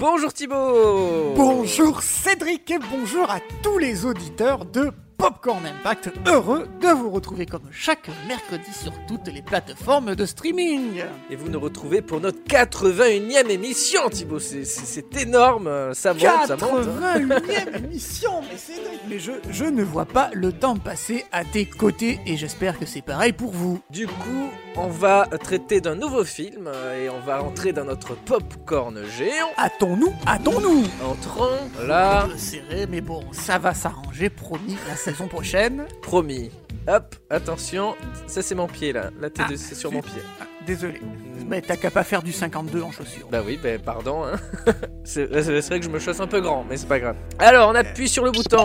Bonjour Thibaut. Bonjour Cédric et bonjour à tous les auditeurs de Popcorn Impact. Heureux de vous retrouver comme chaque mercredi sur toutes les plateformes de streaming. Et vous nous retrouvez pour notre 81e émission Thibaut, c'est- c'est c'est énorme, ça monte, ça monte. hein. 81e émission, mais Cédric, mais je, je ne vois pas le temps passer à tes côtés et j'espère que c'est pareil pour vous. Du coup, on va traiter d'un nouveau film euh, et on va entrer dans notre popcorn géant. Hâtons-nous, hâtons-nous Entrons là, serré, mais bon, ça va s'arranger, promis, la saison prochaine. promis. Hop, attention, ça c'est mon pied là, là t'es Ah, c'est sur mon pied. Ah, désolé, mais t'as qu'à pas faire du 52 en chaussures. Bah oui, bah pardon. Hein. c'est vrai que je me chausse un peu grand, mais c'est pas grave. Alors, on appuie sur le bouton.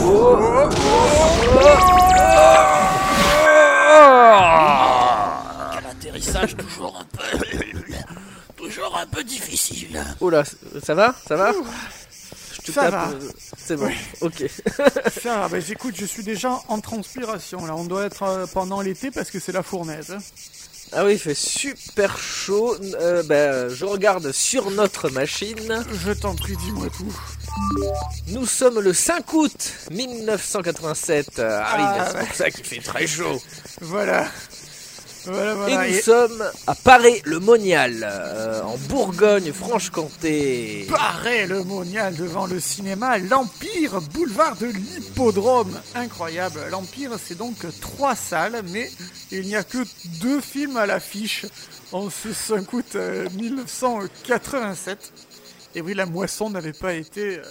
Oh, Quel atterrissage toujours un peu... toujours un peu difficile. Oh là, ça va? Ça va? Te Ça tape. va. euh, C'est bon, Oui. ok. Ça, bah écoute, je suis déjà en transpiration là. On doit être euh, pendant l'été parce que c'est la fournaise. hein. Ah oui, il fait super chaud. Euh, bah, je regarde sur notre machine. Je t'en prie, dis-moi tout. Nous sommes le 5 août 1987. Ah, oui, Ah, bah, c'est ouais. pour ça qu'il fait très chaud. Voilà. Voilà, Et nous Et sommes à Paris-le-Monial, euh, en Bourgogne-Franche-Comté. pareil, le monial devant le cinéma, l'Empire, boulevard de l'Hippodrome. Incroyable. L'Empire, c'est donc trois salles, mais il n'y a que deux films à l'affiche en ce 5 août euh, 1987. Et oui, la moisson n'avait pas été euh,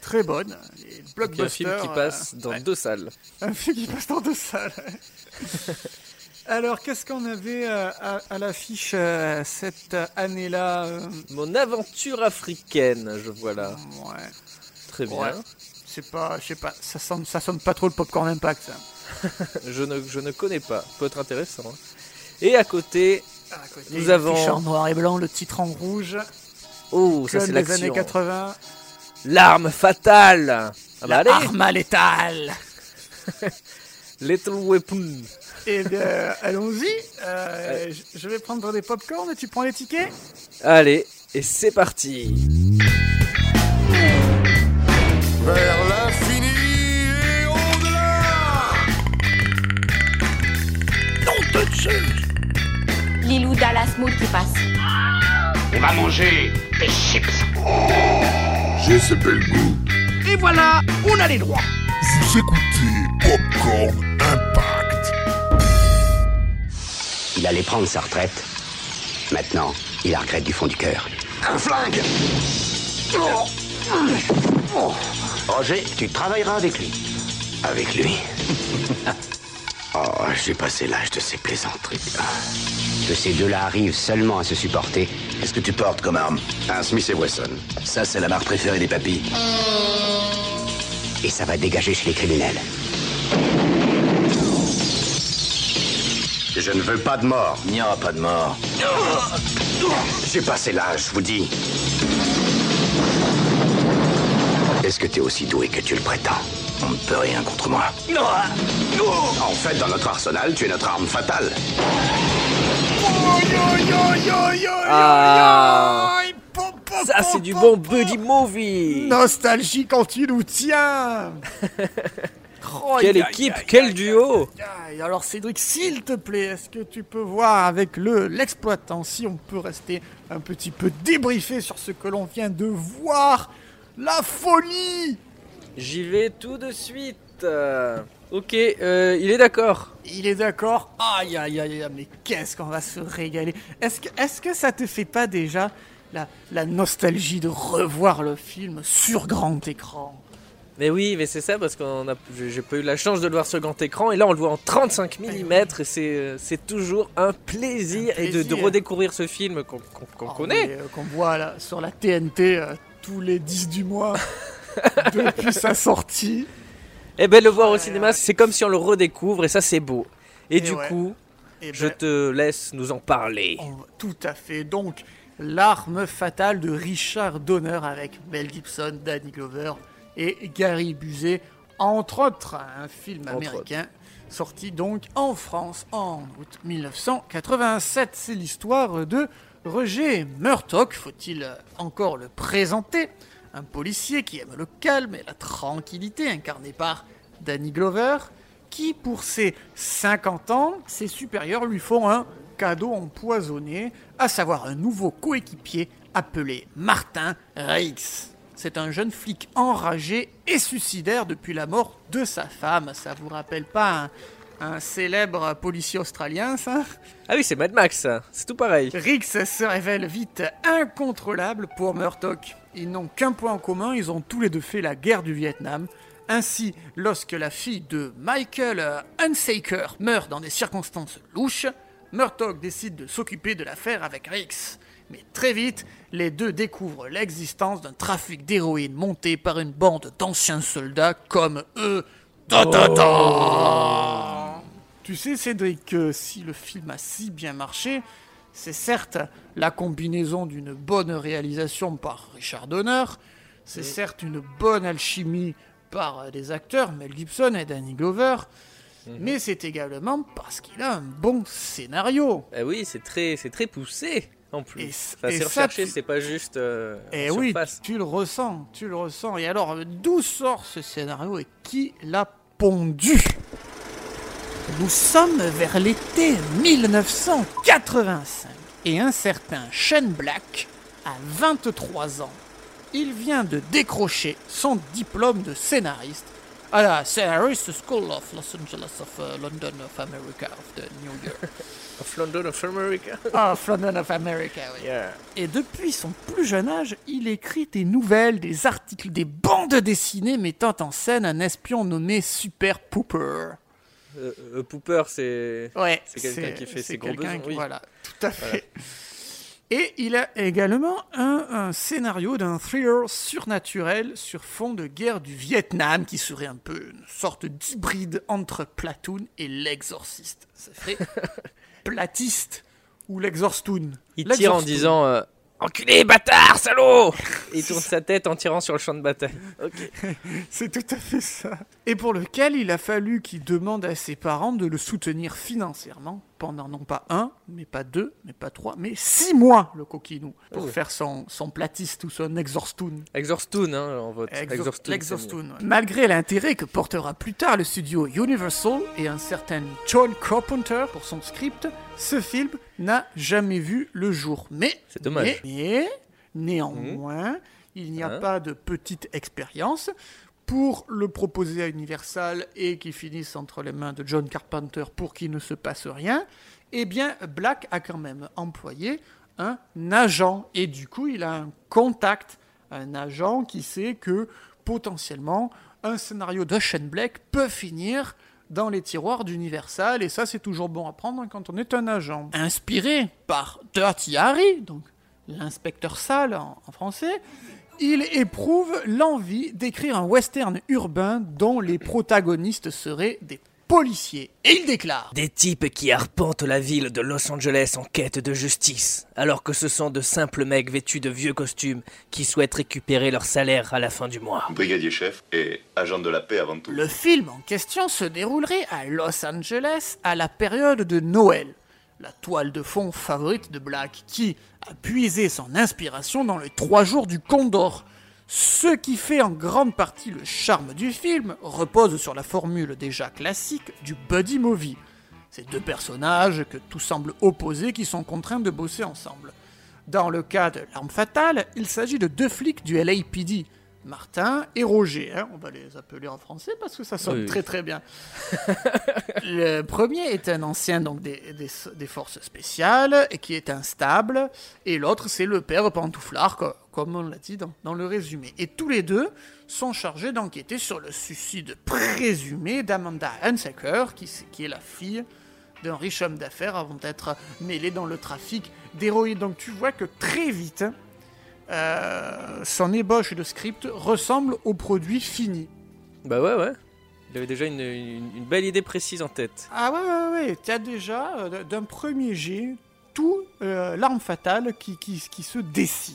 très bonne. Les un film qui euh, passe dans ouais. deux salles. Un film qui passe dans deux salles. Alors, qu'est-ce qu'on avait euh, à, à l'affiche euh, cette année-là euh, Mon aventure africaine, je vois là. Ouais, Très bien. Ouais. c'est pas, je sais pas, ça sonne, ça sonne pas trop le popcorn impact. Ça. Je, ne, je ne connais pas. Peut être intéressant. hein. Et à côté, À côté, Nous avons- en noir et blanc, le titre en rouge, oh, ça c'est les années l'action. 80. L'arme fatale. Ah bah la allez, arme létale. Little Weapon. Et bien, allons-y. Euh, je- vais prendre des popcorn et tu prends les tickets. Allez, et c'est parti. Vers l'infini et au-delà Lilou Dallas Mood qui passe. On va manger des chips. J'ai ce bel goût. Et voilà, on a les droits. Vous écoutez Popcorn Il allait prendre sa retraite. Maintenant, il la regrette du fond du cœur. Un flingue Roger, tu travailleras avec lui. Avec lui? Oh, j'ai passé l'âge de ces plaisanteries. Que ces deux-là arrivent seulement à se supporter. Qu'est-ce que tu portes comme arme? Un Smith et Wesson. Ça, c'est la marque préférée des papis. Et ça va dégager chez les criminels. Je ne veux pas de mort. Il n'y aura pas de mort. J'ai passé l'âge, je vous dis. Est-ce que tu es aussi doué que tu le prétends? On ne peut rien contre moi. En fait, dans notre arsenal, tu es notre arme fatale. Ah, ça c'est du bon buddy movie. Nostalgie quand tu nous tiens. Oh, Quelle équipe, quel duo. Alors Cédric, s'il te plaît, est-ce que tu peux voir avec le l'exploitant si on peut rester un petit peu débriefé sur ce que l'on vient de voir? La folie J'y vais tout de suite. Euh, ok, euh, il est d'accord. Il est d'accord? Aïe aïe aïe aïe, mais qu'est-ce qu'on va se régaler? Est-ce que, est que ça te fait pas déjà la, la nostalgie de revoir le film sur grand écran? Mais oui, mais c'est ça parce qu'on a, j'ai pas eu la chance de le voir sur grand écran et là on le voit en 35 mm et c'est, euh, c'est toujours un plaisir, Un et de, redécouvrir ce film qu'on, qu'on- qu'on Oh, connaît. euh, Qu'on voit là, sur la TNT euh, tous les 10 du mois depuis sa sortie. Et ben le voir au cinéma, c'est comme si on le redécouvre et ça c'est beau. Et, Et du ouais. coup, Eh je ben, te laisse nous en parler. on tout à fait. Donc, L'arme fatale de Richard Donner avec Mel Gibson, Danny Glover et Gary Busey, entre autres, un film Entre américain sorti donc en France en août 1987. C'est l'histoire de Roger Murdoch, faut-il encore le présenter? Un policier qui aime le calme et la tranquillité, incarné par Danny Glover, qui, pour ses 50 ans, ses supérieurs lui font un cadeau empoisonné, à savoir un nouveau coéquipier appelé Martin Riggs. C'est un jeune flic enragé et suicidaire depuis la mort de sa femme. Ça vous rappelle pas un, un célèbre policier australien, ça? Ah oui, c'est Mad Max, ça. C'est tout pareil. Riggs se révèle vite incontrôlable pour Murdoch. Ils n'ont qu'un point en commun, ils ont tous les deux fait la guerre du Vietnam. Ainsi, lorsque la fille de Michael Hunsaker meurt dans des circonstances louches, Murdoch décide de s'occuper de l'affaire avec Riggs. Mais très vite, les deux découvrent l'existence d'un trafic d'héroïne monté par une bande d'anciens soldats comme eux. Ta ta ta Tu sais, Cédric, que si le film a si bien marché, c'est certes la combinaison d'une bonne réalisation par Richard Donner, c'est certes une bonne alchimie par des acteurs, Mel Gibson et Danny Glover, mais c'est également parce qu'il a un bon scénario. Eh oui, c'est très, c'est très poussé en plus. Et c- Enfin, et c'est ça, recherché, tu- c'est pas juste. Euh, Et en oui, surface. tu le ressens, tu le ressens. Et alors, d'où sort ce scénario et qui l'a pondu? Nous sommes vers l'été 1985 et un certain Shane Black a 23 ans. Il vient de décrocher son diplôme de scénariste à la Scenarist School of Los Angeles of uh, London of America of the New York. Of London of America? of London of America, oui. Yeah. Et depuis son plus jeune âge, il écrit des nouvelles, des articles, des bandes dessinées mettant en scène un espion nommé Super Pooper. Euh, euh, Pooper, c'est. Ouais, C'est quelqu'un qui fait c'est ses gros besoins, qui- oui. Voilà, tout à fait. Et il a également un, un scénario d'un thriller surnaturel sur fond de guerre du Vietnam qui serait un peu une sorte d'hybride entre Platoon et l'exorciste. Ça ferait Platiste ou l'exorstoon. Il tire en disant euh, Enculé, bâtard, salaud Et il tourne sa tête en tirant sur le champ de bataille. Ok. C'est tout à fait ça. Et pour lequel il a fallu qu'il demande à ses parents de le soutenir financièrement pendant non pas un, mais pas deux, mais pas trois, mais six mois, le coquinou, pour Oh. faire son, son platiste ou son exorstoon. Exorstoon, hein, en vote. Exor- Exorstoon, c'est mieux. L'exorstoon. Malgré l'intérêt que portera plus tard le studio Universal et un certain John Carpenter pour son script, ce film n'a jamais vu le jour. Mais, C'est dommage. mais, mais, néanmoins, il n'y a Hein pas de petite expérience. Pour le proposer à Universal et qu'il finisse entre les mains de John Carpenter pour qu'il ne se passe rien, eh bien, Black a quand même employé un agent. Et du coup, il a un contact, un agent qui sait que potentiellement, un scénario de Shane Black peut finir dans les tiroirs d'Universal. Et ça, c'est toujours bon à prendre quand on est un agent. Inspiré par Dirty Harry, donc l'inspecteur sale en français, il éprouve l'envie d'écrire un western urbain dont les protagonistes seraient des policiers. Et il déclare Des types qui arpentent la ville de Los Angeles en quête de justice, alors que ce sont de simples mecs vêtus de vieux costumes qui souhaitent récupérer leur salaire à la fin du mois. Brigadier chef et agent de la paix avant tout. Le film en question se déroulerait à Los Angeles à la période de Noël, la toile de fond favorite de Black, qui a puisé son inspiration dans les trois jours du Condor. Ce qui fait en grande partie le charme du film repose sur la formule déjà classique du buddy movie. Ces deux personnages que tout semble opposer qui sont contraints de bosser ensemble. Dans le cas de L'arme fatale, il s'agit de deux flics du LAPD, Martin et Roger. hein, on va les appeler en français parce que ça sonne Oui. très très bien. le premier est un ancien donc des, des, des forces spéciales et qui est instable, et l'autre c'est le père pantouflard, co- comme on l'a dit dans, dans le résumé. Et tous les deux sont chargés d'enquêter sur le suicide présumé d'Amanda Hunsaker, qui, qui est la fille d'un riche homme d'affaires avant d'être mêlé dans le trafic d'héroïne. Donc tu vois que très vite, euh, son ébauche de script ressemble au produit fini. Bah ouais, ouais. Il avait déjà une, une- une belle idée précise en tête. Ah ouais, ouais, ouais. Tu as déjà, euh, d'un premier jet, tout euh, l'arme fatale qui, qui, qui se dessine.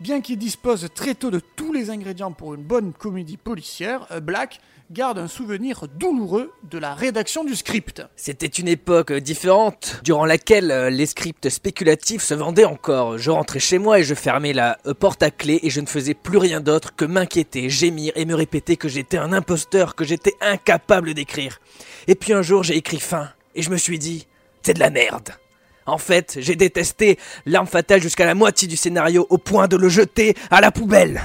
Bien qu'il dispose très tôt de tous les ingrédients pour une bonne comédie policière, euh, Black garde un souvenir douloureux de la rédaction du script. C'était une époque différente, durant laquelle euh, les scripts spéculatifs se vendaient encore. Je rentrais chez moi et je fermais la euh, porte à clé et je ne faisais plus rien d'autre que m'inquiéter, gémir et me répéter que j'étais un imposteur, que j'étais incapable d'écrire. Et puis un jour j'ai écrit fin, et je me suis dit, c'est de la merde. En fait, j'ai détesté l'arme fatale jusqu'à la moitié du scénario au point de le jeter à la poubelle.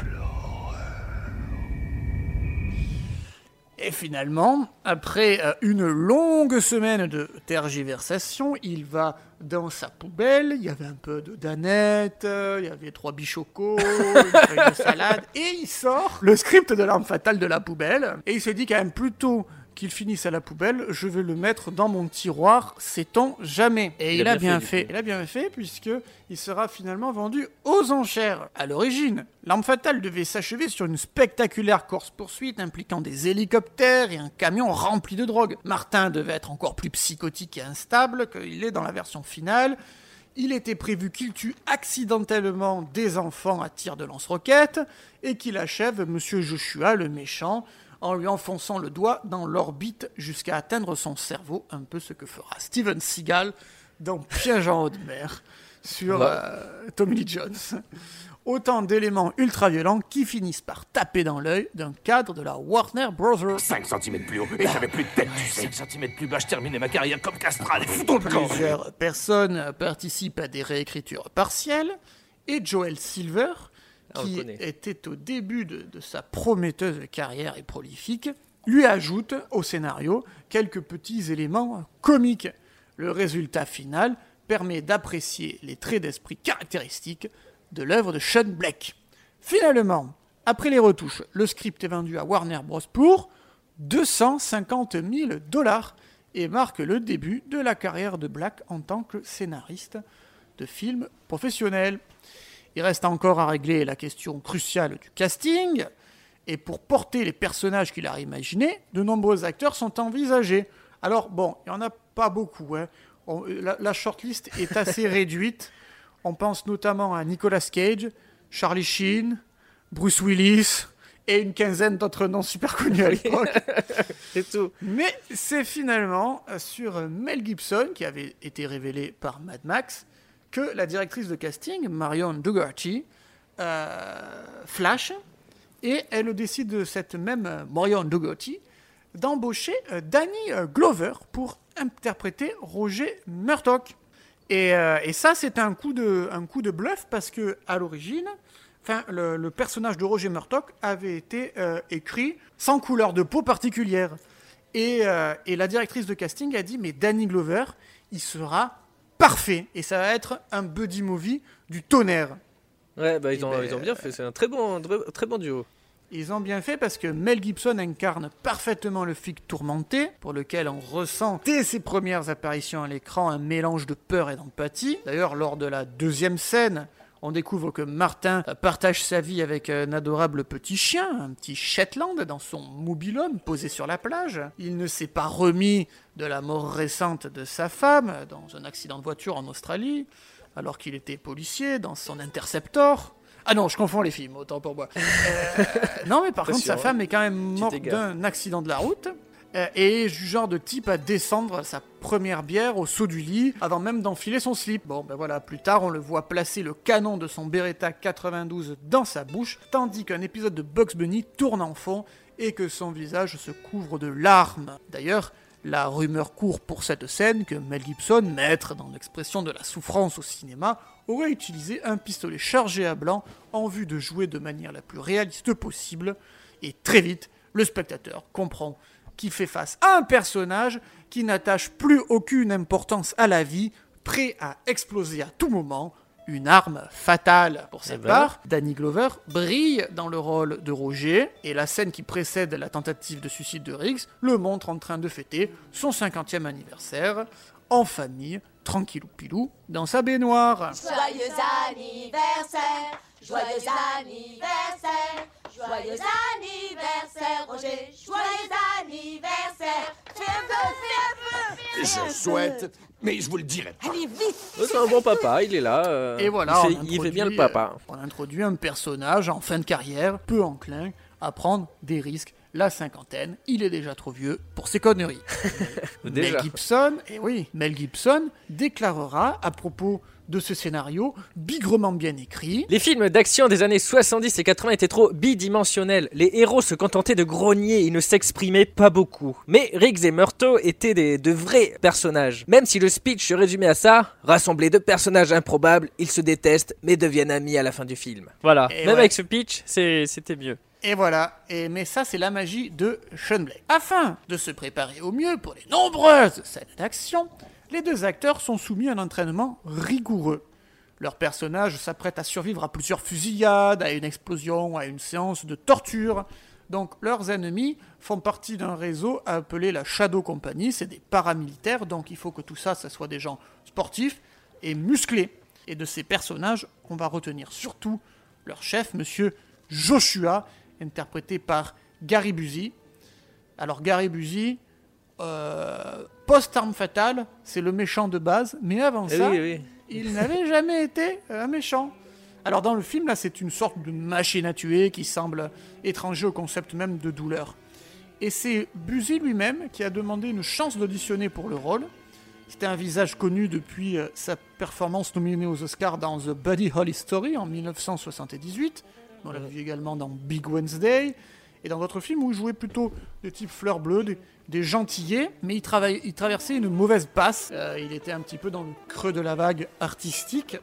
Et finalement, après euh, une longue semaine de tergiversation, il va dans sa poubelle, il y avait un peu de danette, euh, il y avait trois bichocos, une de salade, et il sort le script de l'arme fatale de la poubelle, et il se dit quand même plutôt qu'il finisse à la poubelle, je vais le mettre dans mon tiroir, sait-on jamais. Et il, a, bien, fait. Il a bien fait puisque il sera finalement vendu aux enchères. À l'origine, l'arme fatale devait s'achever sur une spectaculaire course-poursuite impliquant des hélicoptères et un camion rempli de drogue. Martin devait être encore plus psychotique et instable qu'il est dans la version finale. Il était prévu qu'il tue accidentellement des enfants à tir de lance-roquettes et qu'il achève Monsieur Joshua, le méchant, en lui enfonçant le doigt dans l'orbite jusqu'à atteindre son cerveau, un peu ce que fera Steven Seagal dans Piège en haute mer sur euh, Tommy Lee Jones. Autant d'éléments ultra violents qui finissent par taper dans l'œil d'un cadre de la Warner Bros. 5 cm plus haut et j'avais plus de tête, tu sais. 5 cm plus bas, je terminais ma carrière comme castral. Foutons le camp. Plusieurs personnes participent à des réécritures partielles et Joel Silver, Ah, qui était au début de, de sa prometteuse carrière et prolifique, lui ajoute au scénario quelques petits éléments comiques. Le résultat final permet d'apprécier les traits d'esprit caractéristiques de l'œuvre de Sean Black. Finalement, après les retouches, le script est vendu à Warner Bros. pour 250 000 dollars et marque le début de la carrière de Black en tant que scénariste de films professionnels. Il reste encore à régler la question cruciale du casting, et pour porter les personnages qu'il a imaginés, de nombreux acteurs sont envisagés. Alors bon, il n'y en a pas beaucoup. hein. On- la, la shortlist est assez réduite. On pense notamment à Nicolas Cage, Charlie Sheen, Bruce Willis et une quinzaine d'autres noms super connus à l'époque. C'est tout. Mais c'est finalement sur Mel Gibson, qui avait été révélé par Mad Max, que la directrice de casting, Marion Dougherty, euh, flash, et elle décide de cette même euh, Marion Dougherty d'embaucher euh, Danny Glover pour interpréter Roger Murdoch. Et, ça, c'est un coup de, un coup de bluff parce que à l'origine, le, personnage de Roger Murdoch avait été écrit sans couleur de peau particulière. Et, et la directrice de casting a dit mais Danny Glover, il sera parfait et ça va être un buddy movie du tonnerre. Ouais, bah ils Eh ont, ben, ils ont bien fait, c'est un très bon, très, très bon duo. Ils ont bien fait parce que Mel Gibson incarne parfaitement le flic tourmenté, pour lequel on ressent dès ses premières apparitions à l'écran un mélange de peur et d'empathie. D'ailleurs, lors de la deuxième scène, on découvre que Martin partage sa vie avec un adorable petit chien, un petit Shetland, dans son mobilhome posé sur la plage. Il ne s'est pas remis de la mort récente de sa femme dans un accident de voiture en Australie, alors qu'il était policier dans son Interceptor. Ah non, je confonds les films, autant pour moi. Euh, non, mais par contre, sa Attention, femme est quand même morte d'un accident de la route. Euh, et genre de type à descendre sa première bière au saut du lit avant même d'enfiler son slip. Bon, ben voilà, plus tard, on le voit placer le canon de son Beretta 92 dans sa bouche, tandis qu'un épisode de Bugs Bunny tourne en fond et que son visage se couvre de larmes. D'ailleurs, la rumeur court pour cette scène que Mel Gibson, maître dans l'expression de la souffrance au cinéma, aurait utilisé un pistolet chargé à blanc en vue de jouer de manière la plus réaliste possible. Et très vite, le spectateur comprend qu'il fait face à un personnage qui n'attache plus aucune importance à la vie, prêt à exploser à tout moment, une arme fatale. Pour sa Eh ben. part, Danny Glover brille dans le rôle de Roger, et la scène qui précède la tentative de suicide de Riggs le montre en train de fêter son 50e anniversaire, en famille, tranquillou pilou, dans sa baignoire. Joyeux anniversaire, joyeux anniversaire, joyeux anniversaire, Roger, joyeux anniversaire. Fais un peu, fais un peu. Je souhaite, mais je vous le dirai pas. Allez, vite C'est un bon papa, il est là. euh, Et voilà, il on fait, il fait bien le introduit, papa. euh, On introduit un personnage en fin de carrière, peu enclin à prendre des risques. La cinquantaine, il est déjà trop vieux pour ses conneries. Déjà. Mel Gibson, et oui, Mel Gibson déclarera à propos de ce scénario bigrement bien écrit. Les films d'action des années 70 et 80 étaient trop bidimensionnels. Les héros se contentaient de grogner et ne s'exprimaient pas beaucoup. Mais Riggs et Murtaugh étaient des, de vrais personnages. Même si le speech se résumait à ça, rassembler deux personnages improbables, ils se détestent mais deviennent amis à la fin du film. Voilà. Et Même ouais. avec ce pitch, c'est- c'était mieux. Et voilà, et, mais ça c'est la magie de Sean Blake. Afin de se préparer au mieux pour les nombreuses scènes d'action, les deux acteurs sont soumis à un entraînement rigoureux. Leurs personnages s'apprêtent à survivre à plusieurs fusillades, à une explosion, à une séance de torture. Donc leurs ennemis font partie d'un réseau appelé la Shadow Company, c'est des paramilitaires, donc il faut que tout ça, ça soit des gens sportifs et musclés. Et de ces personnages, on va retenir surtout leur chef, monsieur Joshua, interprété par Gary Busey. Alors Gary Busey, euh, post-arme fatale, c'est le méchant de base, mais avant Eh ça, oui, oui. il n'avait jamais été un méchant. Alors dans le film, là, c'est une sorte de machine à tuer qui semble étranger au concept même de douleur. Et c'est Busey lui-même qui a demandé une chance d'auditionner pour le rôle. C'était un visage connu depuis euh, sa performance nominée aux Oscars dans The Buddy Holly Story en 1978. On l'a vu également dans Big Wednesday et dans d'autres films où il jouait plutôt des types fleurs bleues, des, des gentillets, mais il, il traversait une mauvaise passe. Euh, il était un petit peu dans le creux de la vague artistique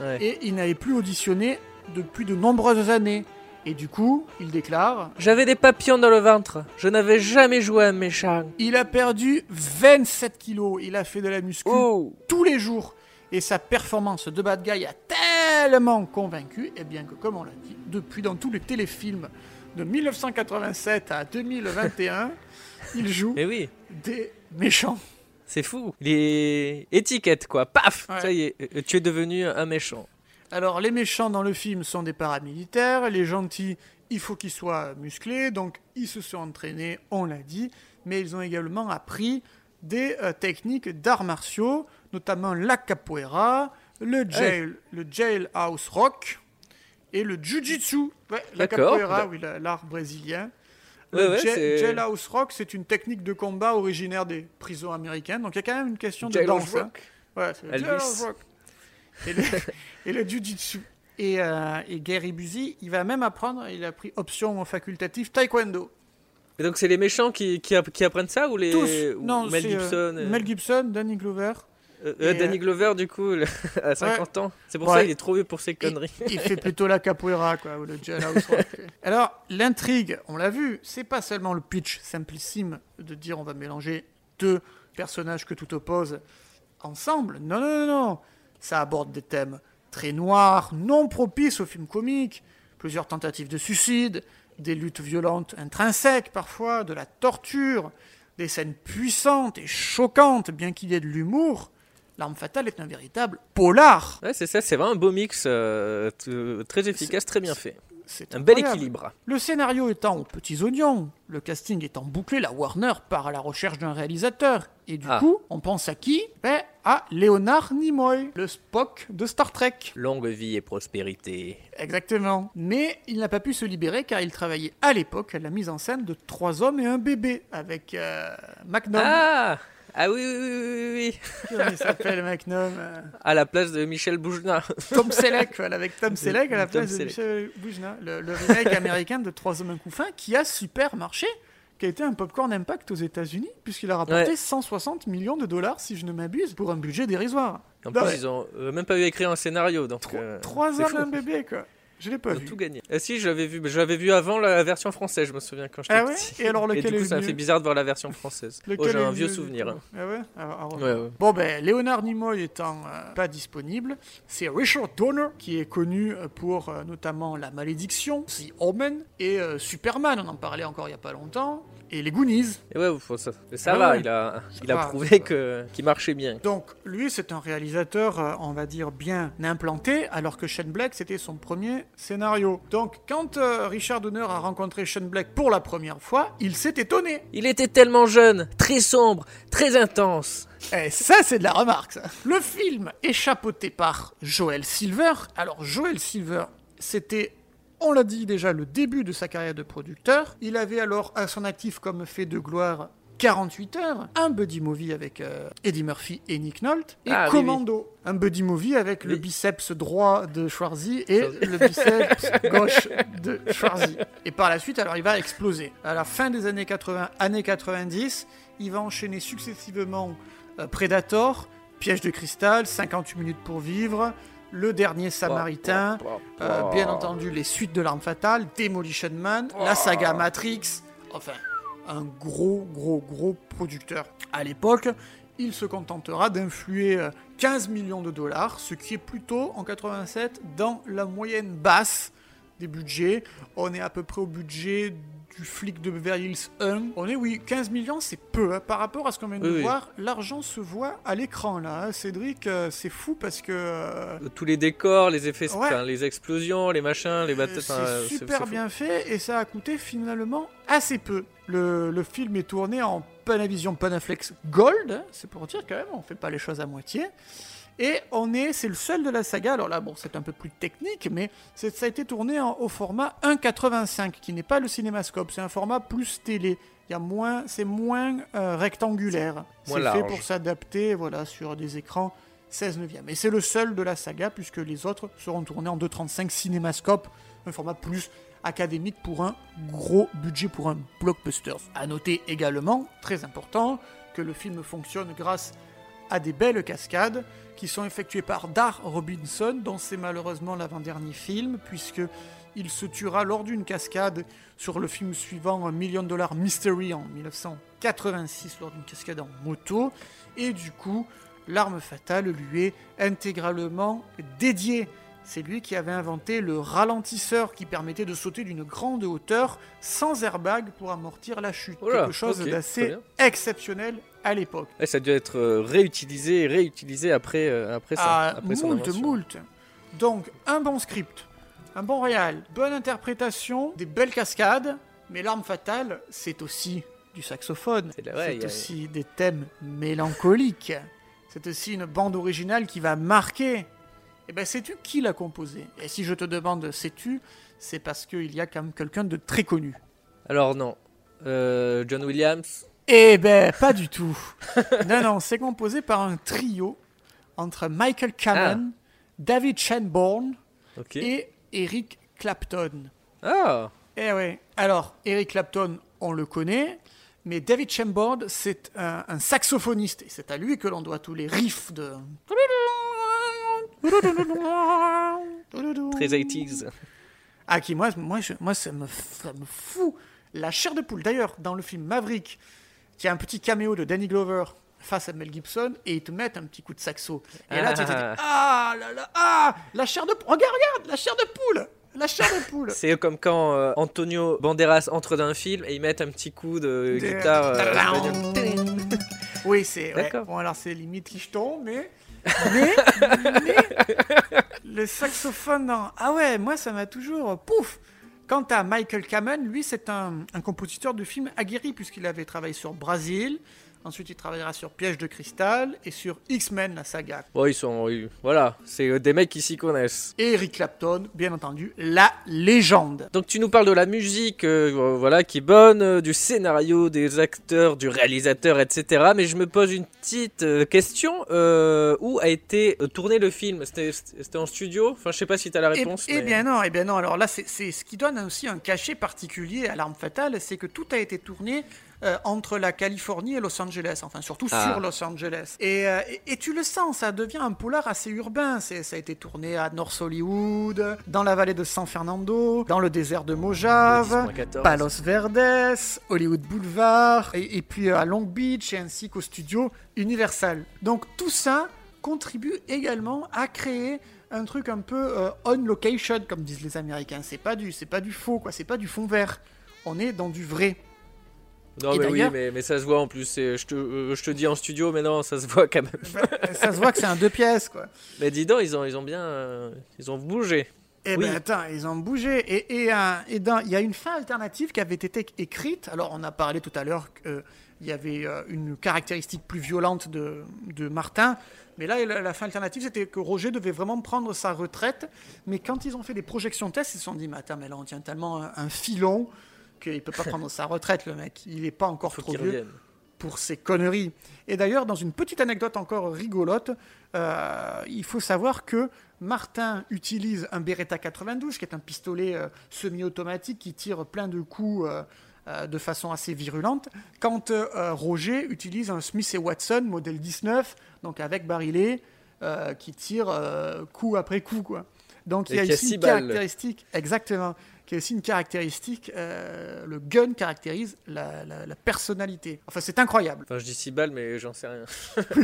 Ouais. et il n'avait plus auditionné depuis de nombreuses années. Et du coup, il déclare J'avais des papillons dans le ventre. Je n'avais jamais joué un méchant. il a perdu 27 kilos. Il a fait de la muscu Oh tous les jours. Et sa performance de bad guy a tellement convaincu, et bien que, comme on l'a dit, depuis dans tous les téléfilms de 1987 à 2021, il joue Mais oui, des méchants. c'est fou. Les étiquettes, quoi. Paf Ouais. Ça y est, euh, tu es devenu un méchant. Alors, les méchants dans le film sont des paramilitaires, les gentils, il faut qu'ils soient musclés, donc ils se sont entraînés, on l'a dit, mais ils ont également appris des euh, techniques d'arts martiaux, notamment la capoeira, le, jail, le jailhouse rock et le jujitsu. Ouais, la capoeira, oui, la- l'art brésilien. Ouais, Le ouais, jailhouse rock, c'est une technique de combat originaire des prisons américaines, donc il y a quand même une question de Jailhouse danse. hein. Ouais, c'est jailhouse rock. Et le, et le jujitsu. Et, euh, et Gary Busey, il va même apprendre, il a pris option facultative taekwondo. Et donc c'est les méchants qui, qui, app- qui apprennent ça ou les Tous. ou Non, Mel euh, Gibson Mel Gibson, Danny Glover. Euh, Danny Glover du coup le- à 50 ans. C'est pour ça qu'il est trop vieux pour ses Il, conneries. il fait plutôt la capoeira, quoi, ou le jailhouse rock. Alors, l'intrigue, on l'a vu, c'est pas seulement le pitch simplissime de dire on va mélanger deux personnages que tout oppose ensemble. Non, non, non, non. Ça aborde des thèmes très noirs, non propices aux films comiques, plusieurs tentatives de suicide, des luttes violentes intrinsèques parfois, de la torture, des scènes puissantes et choquantes, bien qu'il y ait de l'humour. L'arme fatale est un véritable polar. Ouais, c'est ça, c'est vraiment un beau mix euh, très efficace, très bien fait. C'est Un bel équilibre. Le scénario étant aux petits oignons, le casting étant bouclé, la Warner part à la recherche d'un réalisateur. Et du Ah. coup, on pense à qui? Ben, À Leonard Nimoy, le Spock de Star Trek. Longue vie et prospérité. Exactement. Mais il n'a pas pu se libérer car il travaillait à l'époque à la mise en scène de Trois hommes et un bébé avec euh. Ah Ah oui, oui, oui, oui, oui. Comment il s'appelle McNom euh, À la place de Michel Boujna. Tom Selleck, voilà, avec Tom Selleck à la Tom place de. Michel Boujna, le, le remake américain de Trois hommes un couffin qui a super marché, qui a été un popcorn impact aux États-Unis, puisqu'il a rapporté Ouais. 160 millions de dollars, si je ne m'abuse, pour un budget dérisoire. En Non, plus, ouais. ils ont euh, même pas eu à écrire un scénario, donc. euh, Trois hommes fou. un bébé, quoi. Je l'ai pas vu. tout gagné. Ah si, je l'avais vu, je l'avais vu avant la version française, je me souviens quand j'étais Ah ouais petit. Et alors, lequel du coup, est ça fait bizarre de voir la version française. Oh, j'ai un vieux souvenir. hein. coup Ah ouais. Bon ben, Léonard Nimoy étant euh, pas disponible, c'est Richard Donner qui est connu euh, pour euh, notamment La Malédiction, The Omen et euh, Superman, on en parlait encore il y a pas longtemps. Et les Goonies. Et ouais, ça, ça Ah va, ouais. il a, il a va, prouvé qu'il marchait bien. Donc lui, c'est un réalisateur, euh, on va dire, bien implanté, alors que Shane Black, c'était son premier scénario. Donc quand euh, Richard Donner a rencontré Shane Black pour la première fois, il s'est étonné. Il était tellement jeune, très sombre, très intense. Et ça, c'est de la remarque, ça. Le film est chapeauté par Joel Silver. Alors, Joel Silver, c'était, on l'a dit déjà, le début de sa carrière de producteur. Il avait alors à son actif comme fait de gloire 48 heures, un buddy movie avec euh, Eddie Murphy et Nick Nolte, et Ah, oui, oui. Commando, un buddy movie avec le biceps droit de Schwarzy et le biceps gauche de Schwarzy. Et par la suite, alors il va exploser. À la fin des années 80, années 90, il va enchaîner successivement euh, Predator, Piège de cristal, 58 minutes pour vivre, Le dernier Samaritain, euh, bien entendu les suites de l'arme fatale, Demolition Man, la saga Matrix, enfin un gros gros gros producteur. À l'époque, il se contentera d'influer euh, 15 millions de dollars, ce qui est plutôt en 87 dans la moyenne basse des budgets. On est à peu près au budget du flic de Beverly Hills 1. On est, oui, 15 millions, c'est peu. hein. Par rapport à ce qu'on vient de Oui, oui. voir, l'argent se voit à l'écran, là. hein. Cédric, euh, c'est fou parce que... euh, Tous les décors, les effets, Ouais. enfin, les explosions, les machins, les batailles. enfin, c'est super fou. bien fait et ça a coûté finalement assez peu. Le, le film est tourné en Panavision Panaflex Gold, hein. c'est pour dire quand même, on fait pas les choses à moitié. Et on est, c'est le seul de la saga. Alors là, bon, c'est un peu plus technique, mais ça a été tourné en- au format 1.85, qui n'est pas le cinémascope. C'est un format plus télé. Il y a moins, c'est moins euh, rectangulaire. C'est fait pour s'adapter, voilà, sur des écrans 16 neuvième. Et c'est le seul de la saga, puisque les autres seront tournés en 2.35 cinémascope, un format plus académique pour un gros budget pour un blockbuster. À noter également, très important, que le film fonctionne grâce à des belles cascades qui sont effectuées par Dar Robinson, dont c'est malheureusement l'avant-dernier film, puisque il se tuera lors d'une cascade sur le film suivant Un Million Dollar Mystery en 1986 lors d'une cascade en moto, et du coup, l'arme fatale lui est intégralement dédiée. C'est lui qui avait inventé le ralentisseur qui permettait de sauter d'une grande hauteur sans airbag pour amortir la chute. Quelque chose d'assez exceptionnel à l'époque. Ouais, ça a dû être euh, réutilisé et réutilisé après, euh, après ça. Ah, après moult, moult. Donc, un bon script, un bon réal, bonne interprétation, des belles cascades, mais l'arme fatale, c'est aussi du saxophone. C'est ouais, a- aussi des thèmes mélancoliques. C'est aussi une bande originale qui va marquer. Eh ben, sais-tu qui l'a composé Et si je te demande sais-tu, c'est parce qu'il y a quand même quelqu'un de très connu. Alors non. Euh, John Williams. Eh ben, pas du tout. non, non, c'est composé par un trio entre Michael Kamen, David Shanborn Ok. et Eric Clapton. Ah. Eh ouais. Alors, Eric Clapton, on le connaît, mais David Shanborn, c'est un, un saxophoniste. Et c'est à lui que l'on doit tous les riffs de... Très 80s. Ah, qui, moi, moi, je- moi ça, me, ça me fout la chair de poule. D'ailleurs, dans le film Maverick, qui a un petit caméo de Danny Glover face à Mel Gibson, et ils te mettent un petit coup de saxo. Et là, tu te dis, Ah. ah là là, ah, la chair de poule. Regarde, regarde, la chair de poule. La chair de poule. C'est comme quand euh, Antonio Banderas entre dans un film et ils mettent un petit coup de guitare. euh. Oui, c'est. ouais. Bon, alors c'est limite Richton, mais. Mais, mais le saxophone dans. Ah ouais, moi ça m'a toujours. Pouf Quant à Michael Kamen, lui c'est un, compositeur de films aguerri, puisqu'il avait travaillé sur Brasil, ensuite il travaillera sur Piège de cristal et sur X-Men, la saga. Bon, ils sont. Voilà, c'est euh, des mecs qui s'y connaissent. Et Eric Clapton, bien entendu, la légende. Donc tu nous parles de la musique, euh, voilà, qui est bonne, euh, du scénario, des acteurs, du réalisateur, etc. Mais je me pose une petite euh, question. où a été tourné le film? C'était en studio? Enfin, je sais pas si tu as la Eh, réponse. eh mais- bien non, eh bien non. Alors là, c'est ce qui donne aussi un cachet particulier à l'arme fatale, c'est que tout a été tourné euh, entre la Californie et Los Angeles, enfin surtout Ah. sur Los Angeles. Et, euh, et, et tu le sens, ça devient un polar assez urbain. Ça a été tourné à North Hollywood, dans la vallée de San Fernando, dans le désert de Mojave, 10-14. Palos Verdes, Hollywood Boulevard, et, et puis euh, à Long Beach, et ainsi qu'au studio Universal. Donc tout ça contribue également à créer un truc un peu euh, on location, comme disent les Américains. C'est pas du, c'est pas du faux, quoi. C'est pas du fond vert. On est dans du vrai. Non, Et mais oui, mais, mais ça se voit en plus. Je te, euh, je te dis en studio, mais non, ça se voit quand même. Ben, ça se voit que c'est un deux pièces, quoi. Mais dis donc, ils ont, ils ont bien. euh, ils ont bougé. Eh Oui. ben attends, ils ont bougé. Et, et, un- et dans- il y a une fin alternative qui avait été écrite. Alors on a parlé tout à l'heure qu'il y avait euh, une caractéristique plus violente de, de Martin. Mais là, la, la fin alternative, c'était que Roger devait vraiment prendre sa retraite. Mais quand ils ont fait des projections tests, ils se sont dit, mais attends, mais là on tient tellement un, un filon qu'il peut pas prendre sa retraite, le mec. Il n'est pas encore trop vieux pour ces conneries. Et d'ailleurs, dans une petite anecdote encore rigolote, euh, il faut savoir que Martin utilise un Beretta 92, qui est un pistolet euh, semi-automatique qui tire plein de coups euh, euh, de façon assez virulente, quand euh, Roger utilise un Smith Watson modèle 19, donc avec barillet, euh, qui tire euh, coup après coup. Quoi. Donc il y a ici une caractéristique, exactement, qui est aussi une caractéristique, euh, le gun caractérise la, la- la personnalité. Enfin, c'est incroyable. Enfin, je dis 6 balles, mais j'en sais rien.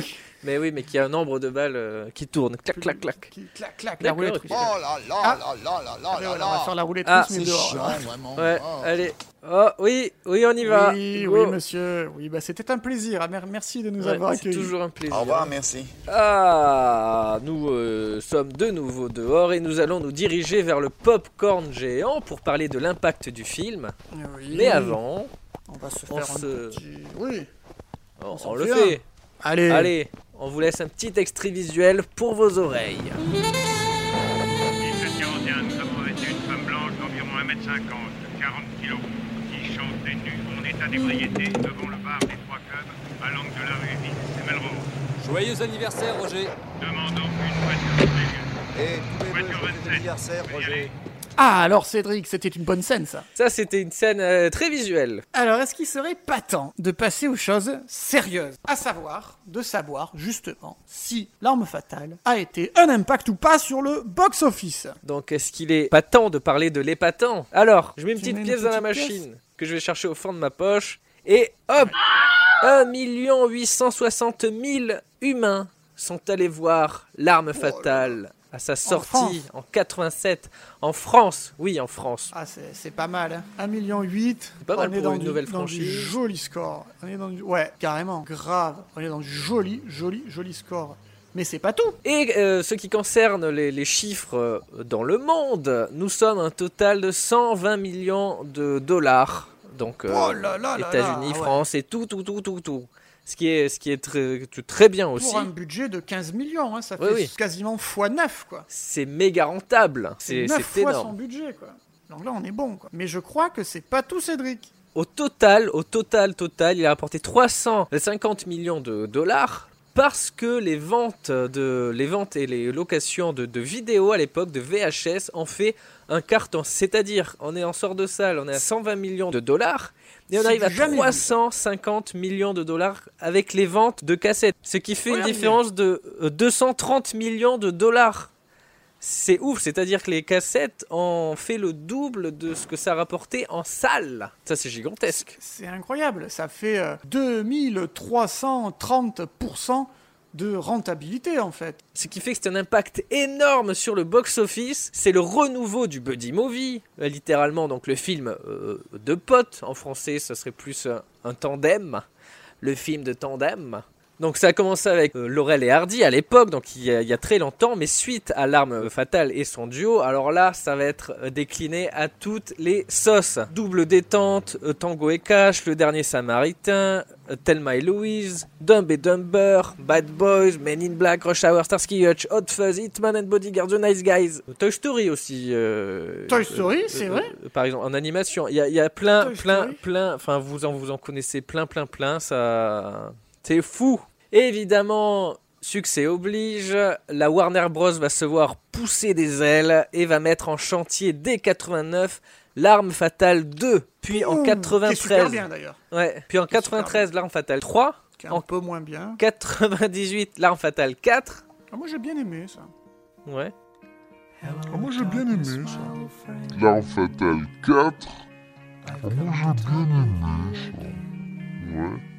mais oui, mais qu'il y a un nombre de balles euh, qui tournent. Clac, clac, clac. Qui clac, clac, la roulette russe. Oh là là Ah. là là là là Ah, mais là voilà, on va faire là la roulette Ah, russe, mais C'est dehors. chiant, hein. vraiment. Ouais, Oh. allez. Oh, oui, oui, on y va. Oui, Go. oui, monsieur. Oui, bah, c'était un plaisir. Ah, mer- Merci de nous Ouais, avoir c'est accueillis. toujours un plaisir. Au revoir, merci. Ah, nous euh, sommes de nouveau dehors et nous allons nous diriger vers le popcorn géant pour parler de l'impact du film. Oui. Mais avant, on va se on faire un se- petit. Oui. on, On on le fait. Allez. Allez, on vous laisse un petit extrait visuel pour vos oreilles. 1741, nous avons une femme blanche d'environ 1m50, 40 kg, qui chantait nue en état d'ébriété devant le bar des Trois Clubs, à l'angle de la rue Vince et Melrose. Joyeux anniversaire, Roger. Demandons une voiture de Et tous les Voiture deux, 27. anniversaire. Roger. Ah, alors Cédric, c'était une bonne scène, ça. Ça, c'était une scène euh, très visuelle. Alors, est-ce qu'il serait pas temps de passer aux choses sérieuses? À savoir, de savoir, justement, si l'arme fatale a été un impact ou pas sur le box-office. Donc, est-ce qu'il est pas temps de parler de l'épatant? Alors, je mets une Tu petite mets une pièce dans la machine que je vais chercher au fond de ma poche. Et hop 1 860 000 humains sont allés voir l'arme fatale à sa sortie en, 87 en France. Oui, en France. Ah, c'est c'est pas mal, hein. 1,8 million. pas mal on est pour dans une du, nouvelle dans du franchise. joli score. On est dans du... Ouais, carrément, grave. On est dans du joli, joli, joli score. Mais c'est pas tout. Et euh, ce qui concerne les, les chiffres euh, dans le monde, nous sommes un total de 120 millions de dollars. Donc, euh, Oh là là là États-Unis, ouais. France et tout, tout, tout, tout, tout. Ce qui est, ce qui est très, très bien aussi. Pour un budget de 15 millions, hein, ça Oui, fait oui. quasiment x9, quoi. C'est méga rentable. C'est 9 c'est fois son budget, quoi. Donc là, on est bon, quoi. Mais je crois que c'est pas tout, Cédric. Au total, au total, total, il a rapporté 350 millions de dollars parce que les ventes, de, les ventes et les locations de, de vidéos à l'époque, de VHS, ont fait un carton. C'est-à-dire, on est en sort de salle, on est à 120 millions de dollars. Et on arrive à du jamais vu. 350 millions de dollars avec les ventes de cassettes. Ce qui fait une différence de euh, 230 millions de dollars. C'est ouf, c'est-à-dire que les cassettes ont fait le double de ce que ça rapportait en salle. Ça, c'est gigantesque. C'est incroyable. Ça fait euh, 2330% de rentabilité, en fait. Ce qui fait que c'est un impact énorme sur le box-office. C'est le renouveau du buddy movie, euh, littéralement. Donc le film euh, de potes, en français, ce serait plus un tandem. Le film de tandem. Donc ça a commencé avec euh, Laurel et Hardy à l'époque, donc il y, a, il y a très longtemps, mais suite à l'arme fatale et son duo, alors là ça va être euh, décliné à toutes les sauces. Double détente, euh, Tango et Cash, Le Dernier Samaritain, euh, Thelma et Louise, Dumb et Dumber, Bad Boys, Men in Black, Rush Hour, Starsky Hutch, Hot Fuzz, Hitman and Bodyguard, The Nice Guys, Toy Story aussi. Toy Story, c'est vrai Par exemple, en animation, il y a, il y a plein, Toy plein, Story. plein, enfin vous en, vous en connaissez plein, plein, plein, ça... C'est fou Évidemment, succès oblige, la Warner Bros. va se voir pousser des ailes et va mettre en chantier dès 89 L'arme fatale 2, puis en Ouh, qui est super 93. bien, d'ailleurs. Ouais, puis en Qui est super 93 L'arme fatale 3, Qui est un En- peu moins bien. 98 L'arme fatale 4. Ah, moi, j'ai bien aimé, ça. Ouais. Ah, moi j'ai bien aimé ça. L'arme fatale 4. Ah, moi j'ai bien aimé ça. Ouais.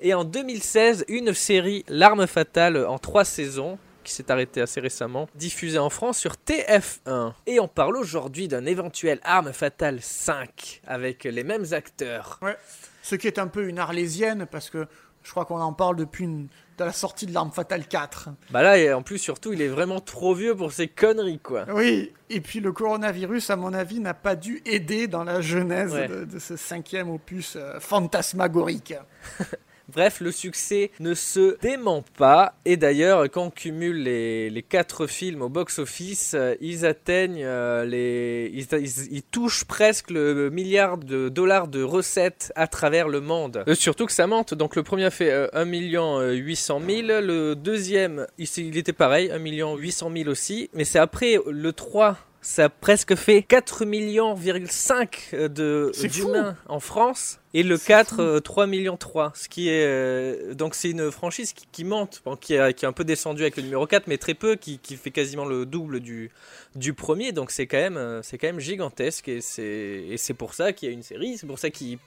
Et en 2016, une série L'arme fatale en trois saisons qui s'est arrêté assez récemment, diffusé en France sur TF1. Et on parle aujourd'hui d'un éventuel Arme Fatale 5 avec les mêmes acteurs. Ouais. Ce qui est un peu une arlésienne parce que je crois qu'on en parle depuis une... de la sortie de l'arme fatale 4. Bah là, et en plus, surtout, il est vraiment trop vieux pour ces conneries, quoi. Oui, et puis le coronavirus, à mon avis, n'a pas dû aider dans la genèse Ouais. de, de ce cinquième opus euh, fantasmagorique. Bref, le succès ne se dément pas. Et d'ailleurs, quand on cumule les, les quatre films au box-office, euh, ils atteignent euh, les. Ils, touchent presque le milliard de dollars de recettes à travers le monde. Euh, surtout que ça monte. Donc le premier fait euh, 1 million 800 000. Le deuxième, il, il était pareil, 1 million 800 000 aussi. Mais c'est après le 3. Ça a presque fait 4 millions, 5 de d'humains en France. Et le 4, euh, 3 millions 3. Ce qui est. euh, donc c'est une franchise qui, qui monte, bon, qui, a, qui est un peu descendue avec le numéro 4, mais très peu, qui, qui fait quasiment le double du, du premier. Donc c'est quand, même, euh, c'est quand même gigantesque. Et c'est, et c'est pour ça qu'il y a une série, c'est pour ça qu'il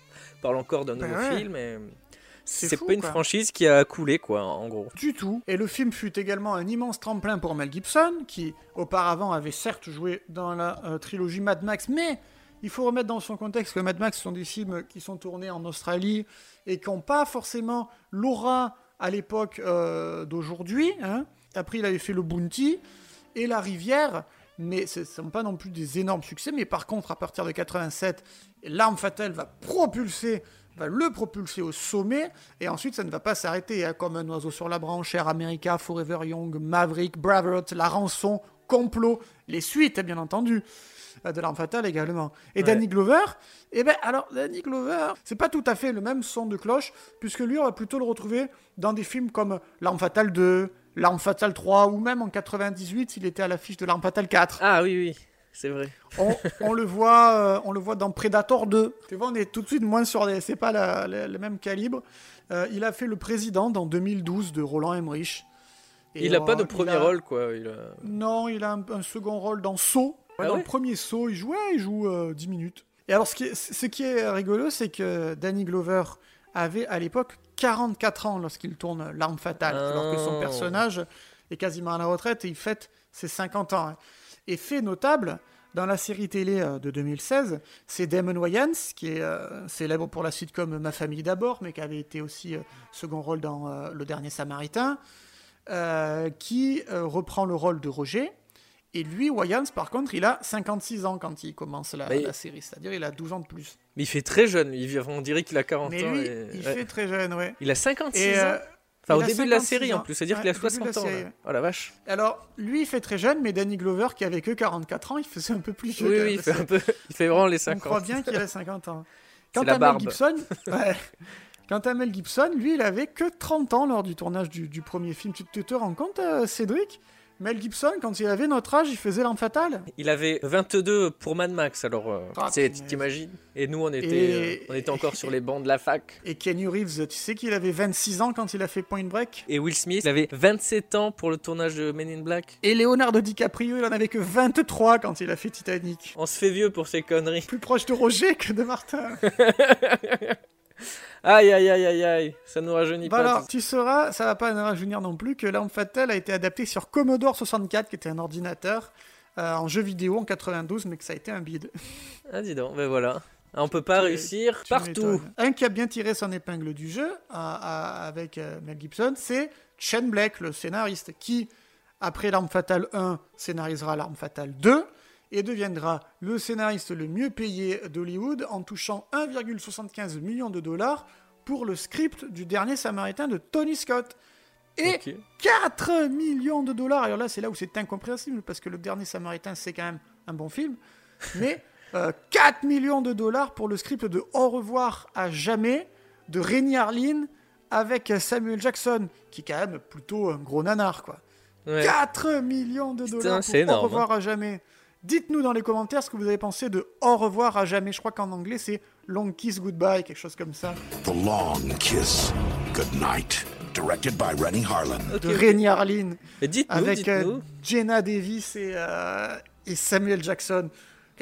parle encore d'un Ben nouveau ouais. film. Et C'est pas une quoi. franchise qui a coulé, quoi, en gros. Du tout. Et le film fut également un immense tremplin pour Mel Gibson, qui auparavant avait certes joué dans la euh, trilogie Mad Max, mais il faut remettre dans son contexte que Mad Max sont des films qui sont tournés en Australie et qui n'ont pas forcément l'aura à l'époque euh, d'aujourd'hui. hein. Après, il avait fait le Bounty et La Rivière, mais ce ne sont pas non plus des énormes succès. Mais par contre, à partir de 87, L'arme fatale va propulser, va le propulser au sommet, et ensuite ça ne va pas s'arrêter, hein, comme un oiseau sur la branche, Air America, Forever Young, Maverick, Braveheart, La Rançon, Complot, les suites, bien entendu, euh, de l'arme fatale également. Et Ouais. Danny Glover, eh ben alors Danny Glover, c'est pas tout à fait le même son de cloche, puisque lui on va plutôt le retrouver dans des films comme L'arme fatale 2, L'arme fatale 3, ou même en 98, il était à l'affiche de L'arme fatale 4. Ah oui, oui, c'est vrai. On, on le voit, euh, on le voit dans Predator 2. Tu vois, on est tout de suite moins sur les, c'est pas la- la- le même calibre. Euh, il a fait le président dans 2012 de Roland Emmerich. Et, il a pas de premier a- rôle, quoi. Il a- Non, il a un, un second rôle dans Saw. Ah dans ouais le premier Saw, il joue, ouais, il joue euh, 10 minutes. Et alors, ce qui est, ce qui est rigolo, c'est que Danny Glover avait à l'époque 44 ans lorsqu'il tourne L'arme fatale, alors que son Oh. personnage est quasiment à la retraite et il fête ses 50 ans. hein. Et fait notable, dans la série télé euh, de 2016, c'est Damon Wayans, qui est euh, célèbre pour la sitcom Ma famille d'abord, mais qui avait été aussi euh, second rôle dans euh, Le Dernier Samaritain, qui reprend le rôle de Roger. Et lui, Wayans, par contre, il a 56 ans quand il commence la, série, c'est-à-dire il a 12 ans de plus. Mais il fait très jeune, il- on dirait qu'il a 40 Mais ans. lui, et- il ouais. fait très jeune, ouais. Il a 56 Et, ans? Enfin, il au début de la 56 série en plus, c'est-à-dire Ouais, qu'il a au début de 60 la ans. série, là. ouais. Oh la vache. Alors, lui, il fait très jeune, mais Danny Glover, qui avait que 44 ans, il faisait un peu plus vieux. Oui, oui, il fait un peu, il fait vraiment les On 50. croit bien qu'il a 50 ans. Quant à Mel. Gibson, ouais. Quant à Mel Gibson, lui, il avait que 30 ans lors du tournage du, du premier film. Tu te, te rends compte, euh, Cédric? Mel Gibson, quand il avait notre âge, il faisait l'arme fatale. Il avait 22 pour Mad Max, alors euh, Ah, c'est- t'imagines Et nous, on était, Et- euh, on était encore sur les bancs de la fac. Et Kenny Reeves, tu sais qu'il avait 26 ans quand il a fait Point Break? Et Will Smith, il avait 27 ans pour le tournage de Men in Black. Et Leonardo DiCaprio, il en avait que 23 quand il a fait Titanic. On se fait vieux pour ces conneries. Plus proche de Roger que de Martin. Aïe, aïe, aïe, aïe, aïe. Ça nous rajeunit Bah pas. alors, tu sauras, ça va pas nous rajeunir non plus, que l'arme fatale a été adaptée sur Commodore 64, qui était un ordinateur, euh, en jeu vidéo en 92, mais que ça a été un bide. Ah, dis donc, ben voilà. On peut pas Tu- réussir Tu partout. Un qui a bien tiré son épingle du jeu à- à- avec euh, Mel Gibson, c'est Shane Black, le scénariste, qui, après L'Arme Fatale 1, scénarisera L'Arme Fatale 2 et deviendra le scénariste le mieux payé d'Hollywood en touchant 1,75 million de dollars pour le script du dernier Samaritain de Tony Scott. Et Ok. 4 millions de dollars. Alors là, c'est là où c'est incompréhensible, parce que le dernier Samaritain, c'est quand même un bon film. Mais euh, 4 millions de dollars pour le script de Au revoir à jamais de Rémi Harlin avec Samuel Jackson, qui est quand même plutôt un gros nanar, quoi. Ouais. 4 millions de Putain, dollars pour Au revoir à jamais. Dites-nous dans les commentaires ce que vous avez pensé de Au revoir à jamais. Je crois qu'en anglais, c'est Long Kiss Goodbye, quelque chose comme ça. The Long Kiss Goodnight. Directed by Rennie Harlan. Ok, de ok. Rémi Harlin. Mais dites-nous, avec euh, dites-nous. Jenna Davis et, euh, et Samuel Jackson.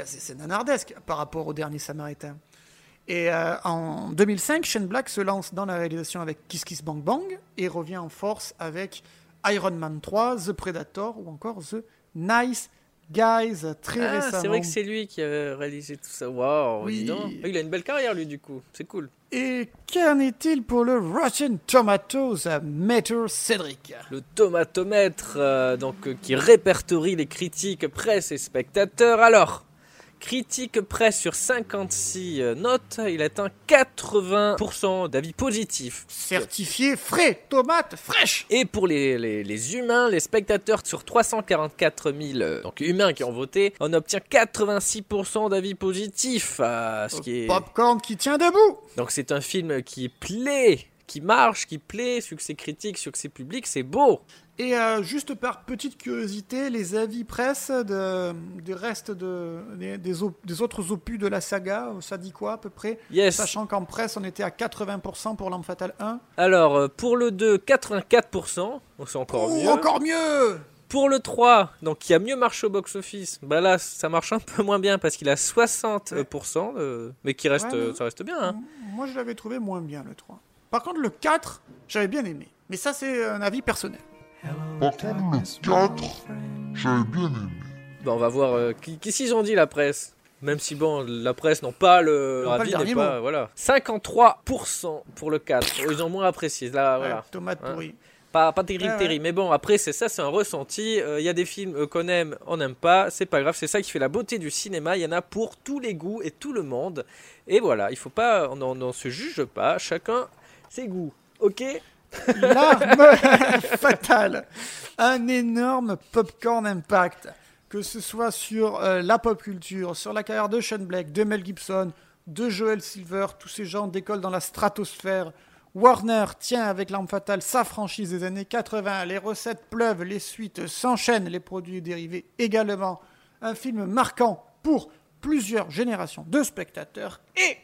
C'est nanardesque par rapport au dernier Samaritain. Et euh, en 2005, Shane Black se lance dans la réalisation avec Kiss Kiss Bang Bang et revient en force avec Iron Man 3, The Predator ou encore The Nice Guys, très Ah, récemment. c'est vrai que c'est lui qui a réalisé tout ça. Waouh, Oui. Ah, Il a une belle carrière, lui, du coup. C'est cool. Et qu'en est-il pour le Russian Tomatoes Matter Cédric? Le tomatomètre, euh, donc, euh, qui répertorie les critiques, presse et spectateurs. Alors, critique presse sur 56 euh, notes, il atteint 80% d'avis positifs. Certifié frais, tomate fraîche Et pour les, les, les humains, les spectateurs sur 344 000 euh, donc humains qui ont voté, on obtient 86% d'avis positifs. euh, ce qui est... Popcorn qui tient debout Donc c'est un film qui plaît, qui marche, qui plaît, succès critique, succès public, c'est beau. Et euh, juste par petite curiosité, les avis presse de, du reste de, des, des op- des autres opus de la saga, ça dit quoi à peu près? Yes. Sachant qu'en presse, on était à 80% pour L'Arme Fatale 1. Alors euh, pour le 2, 84%, donc c'est encore Oh, mieux. encore mieux Pour le 3, donc qui a mieux marché au box-office, bah là ça marche un peu moins bien parce qu'il a 60%, euh, mais qui reste, Ouais, mais- ça reste bien. hein. Moi, je l'avais trouvé moins bien, le 3. Par contre, le 4, j'avais bien aimé. Mais ça, c'est un avis personnel. Par contre, le 4, j'avais bien aimé. Bah, on va voir euh, qu'est-ce qu'ils ont dit la presse. Même si bon, la presse n'ont pas le n'ont pas avis le n'est pas mot. voilà. 53% pour le 4. Ils ont moins apprécié là voilà. Ouais, tomate Hein. pourrie. Pas, pas terrible, Ouais, ouais. terrible. Mais bon, après, c'est ça, c'est un ressenti. Euh, Il y a des films euh, qu'on aime, on n'aime pas. C'est pas grave, c'est ça qui fait la beauté du cinéma. Il y en a pour tous les goûts et tout le monde. Et voilà, il faut pas, on ne se juge pas. Chacun ses goûts. Ok L'arme fatale. Un énorme popcorn impact. Que ce soit sur euh, la pop culture, sur la carrière de Sean Black, de Mel Gibson, de Joel Silver, tous ces gens décollent dans la stratosphère. Warner tient avec l'arme fatale sa franchise des années 80. Les recettes pleuvent, les suites s'enchaînent, les produits dérivés également. Un film marquant pour plusieurs générations de spectateurs. Et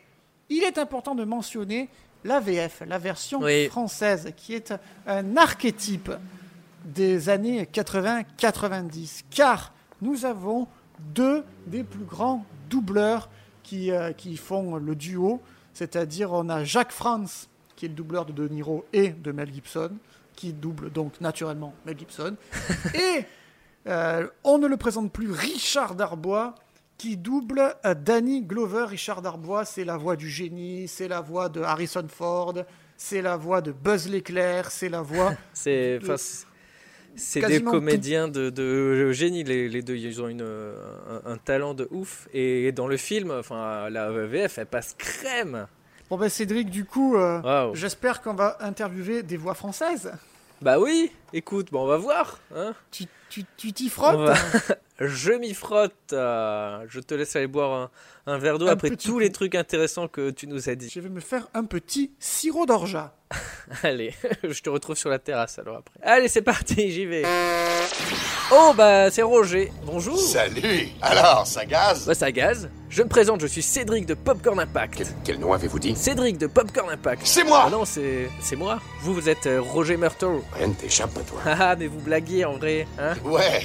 il est important de mentionner la VF, la version Oui. française, qui est un archétype des années 80-90, car nous avons deux des plus grands doubleurs qui, euh, qui font le duo, c'est-à-dire on a Jacques Franz, qui est le doubleur de De Niro et de Mel Gibson, qui double donc naturellement Mel Gibson, et euh, on ne le présente plus, Richard Darbois, qui double Danny Glover. Richard Darbois, c'est la voix du génie, c'est la voix de Harrison Ford, c'est la voix de Buzz l'éclair, c'est la voix C'est de- des comédiens de, de génie, les, les deux. Ils ont une, un, un talent de ouf. Et dans le film, enfin, la VF, elle passe crème. Bon ben Cédric, du coup, euh, j'espère qu'on va interviewer des voix françaises. Bah oui, écoute, bon, on va voir. Hein Tu tu- tu t'y frottes va- Je m'y frotte. euh, je te laisse aller boire un, un verre d'eau Un après tous coup. les trucs intéressants que tu nous as dit. Je vais me faire un petit sirop d'orgeat. Allez, je te retrouve sur la terrasse alors après. Allez, c'est parti, j'y vais. Oh bah c'est Roger. Bonjour. Salut Alors, ça gaze? Bah ça gaz. Je me présente, je suis Cédric de Popcorn Impact. Quel nom avez-vous dit? Cédric de Popcorn Impact. C'est moi Ah non, c'est c'est moi. Vous, vous êtes euh, Roger Murtaugh. Rien ne t'échappe, toi. Haha, mais vous blaguez en vrai, hein Ouais,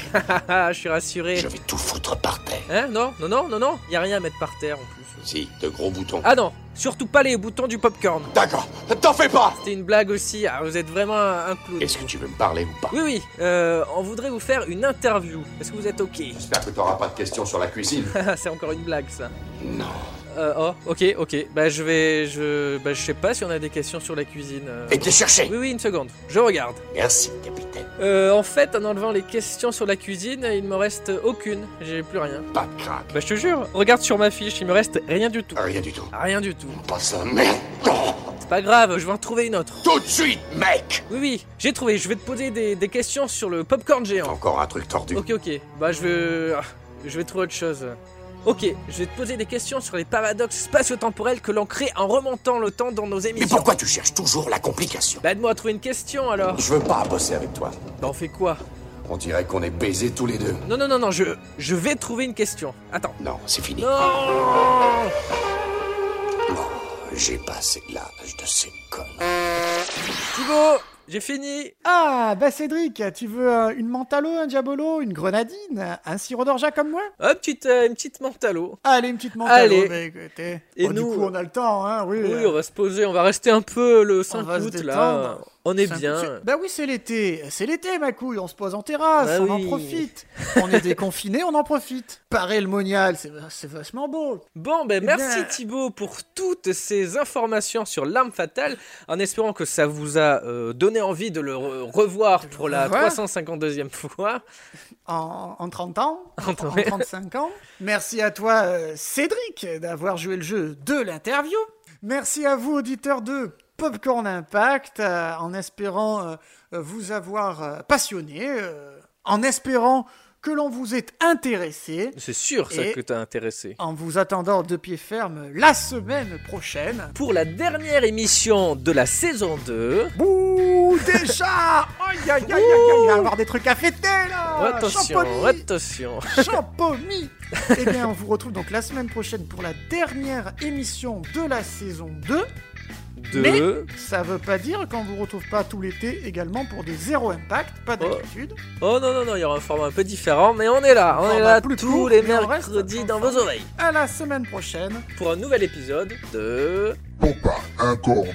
Haha, je suis rassuré. je vais tout foutre par terre. Hein Non, non, non, non, non. Y a rien à mettre par terre en plus. Si, de gros boutons. Ah non, surtout pas les boutons du popcorn. D'accord, t'en fais pas C'était une blague aussi. Ah, vous êtes vraiment un, un clown. Est-ce que tu veux me parler ou pas? Oui, oui. Euh, on voudrait vous faire une interview. Est-ce que vous êtes ok? J'espère que t'auras pas de questions sur la cuisine. C'est encore une blague, ça. Non. Euh, oh, ok, ok. Bah, je vais. Je, bah, je sais pas si on a des questions sur la cuisine. euh. Et te chercher Oui, oui, une seconde. Je regarde. Merci, capitaine. Euh, en fait, en enlevant les questions sur la cuisine, il me reste aucune. J'ai plus rien. Pas de craque. Bah, je te jure. Regarde sur ma fiche, il me reste rien du tout. Rien du tout. Rien du tout. Pas ça, merde C'est pas grave, je vais en trouver une autre. Tout de suite, mec Oui, oui, j'ai trouvé. Je vais te poser des, des questions sur le popcorn géant. Encore un truc tordu. Ok, ok. Bah, je vais. Je vais trouver autre chose. Ok, je vais te poser des questions sur les paradoxes spatio-temporels que l'on crée en remontant le temps dans nos Mais émissions. pourquoi tu cherches toujours la complication Bah, aide-moi à trouver une question alors. Je veux pas bosser avec toi. Bah, on fait quoi On dirait qu'on est baisés tous les deux. Non, non, non, non, je, je vais trouver une question. Attends. Non, c'est fini. Non Oh, J'ai passé l'âge de ces connes. Thibaut, j'ai fini. Ah, bah Cédric, tu veux euh, une mentalo, un diabolo, une grenadine, un sirop d'orgeat comme moi? Hop, petite, euh, une petite mentalo. Allez, une petite mentalo. Allez. bah, écoutez. Et Bon, nous, Du coup, on a le temps, hein, oui. Oui, euh, on va se poser, on va rester un peu le 5 va se août là. On est bien. Bah oui, c'est l'été. C'est l'été, ma couille. On se pose en terrasse, Bah on en profite. on est déconfiné, on en profite. Parer le monial, c'est vachement beau. Bon, ben Eh merci bien- Thibaut pour toutes ces informations sur l'arme fatale, en espérant que ça vous a euh, donné envie de le re- revoir pour la revoir. 352e fois. En, en 30 ans, en 35 ans. Merci à toi, euh, Cédric, d'avoir joué le jeu de l'interview. Merci à vous, auditeurs de Popcorn Impact, euh, en espérant euh, euh, vous avoir euh, passionné, en espérant que l'on vous ait intéressé. C'est sûr ça que t'as intéressé. En vous attendant de pied ferme la semaine prochaine. Pour la dernière émission de la saison 2. Bouh, déjà Aïe, aïe, aïe, aïe, aïe, il va avoir des trucs à fêter là attention, Champomy attention. Champomy Eh bien, on vous retrouve donc la semaine prochaine pour la dernière émission de la saison 2. 2. Mais ça veut pas dire qu'on vous retrouve pas tout l'été également pour des zéro impact, pas oh. d'inquiétude. Oh. non, non, non, il y aura un format un peu différent, mais on est là, on, est là tous court, les mercredis dans vos oreilles. À la semaine prochaine pour un nouvel épisode de. Pompa un con.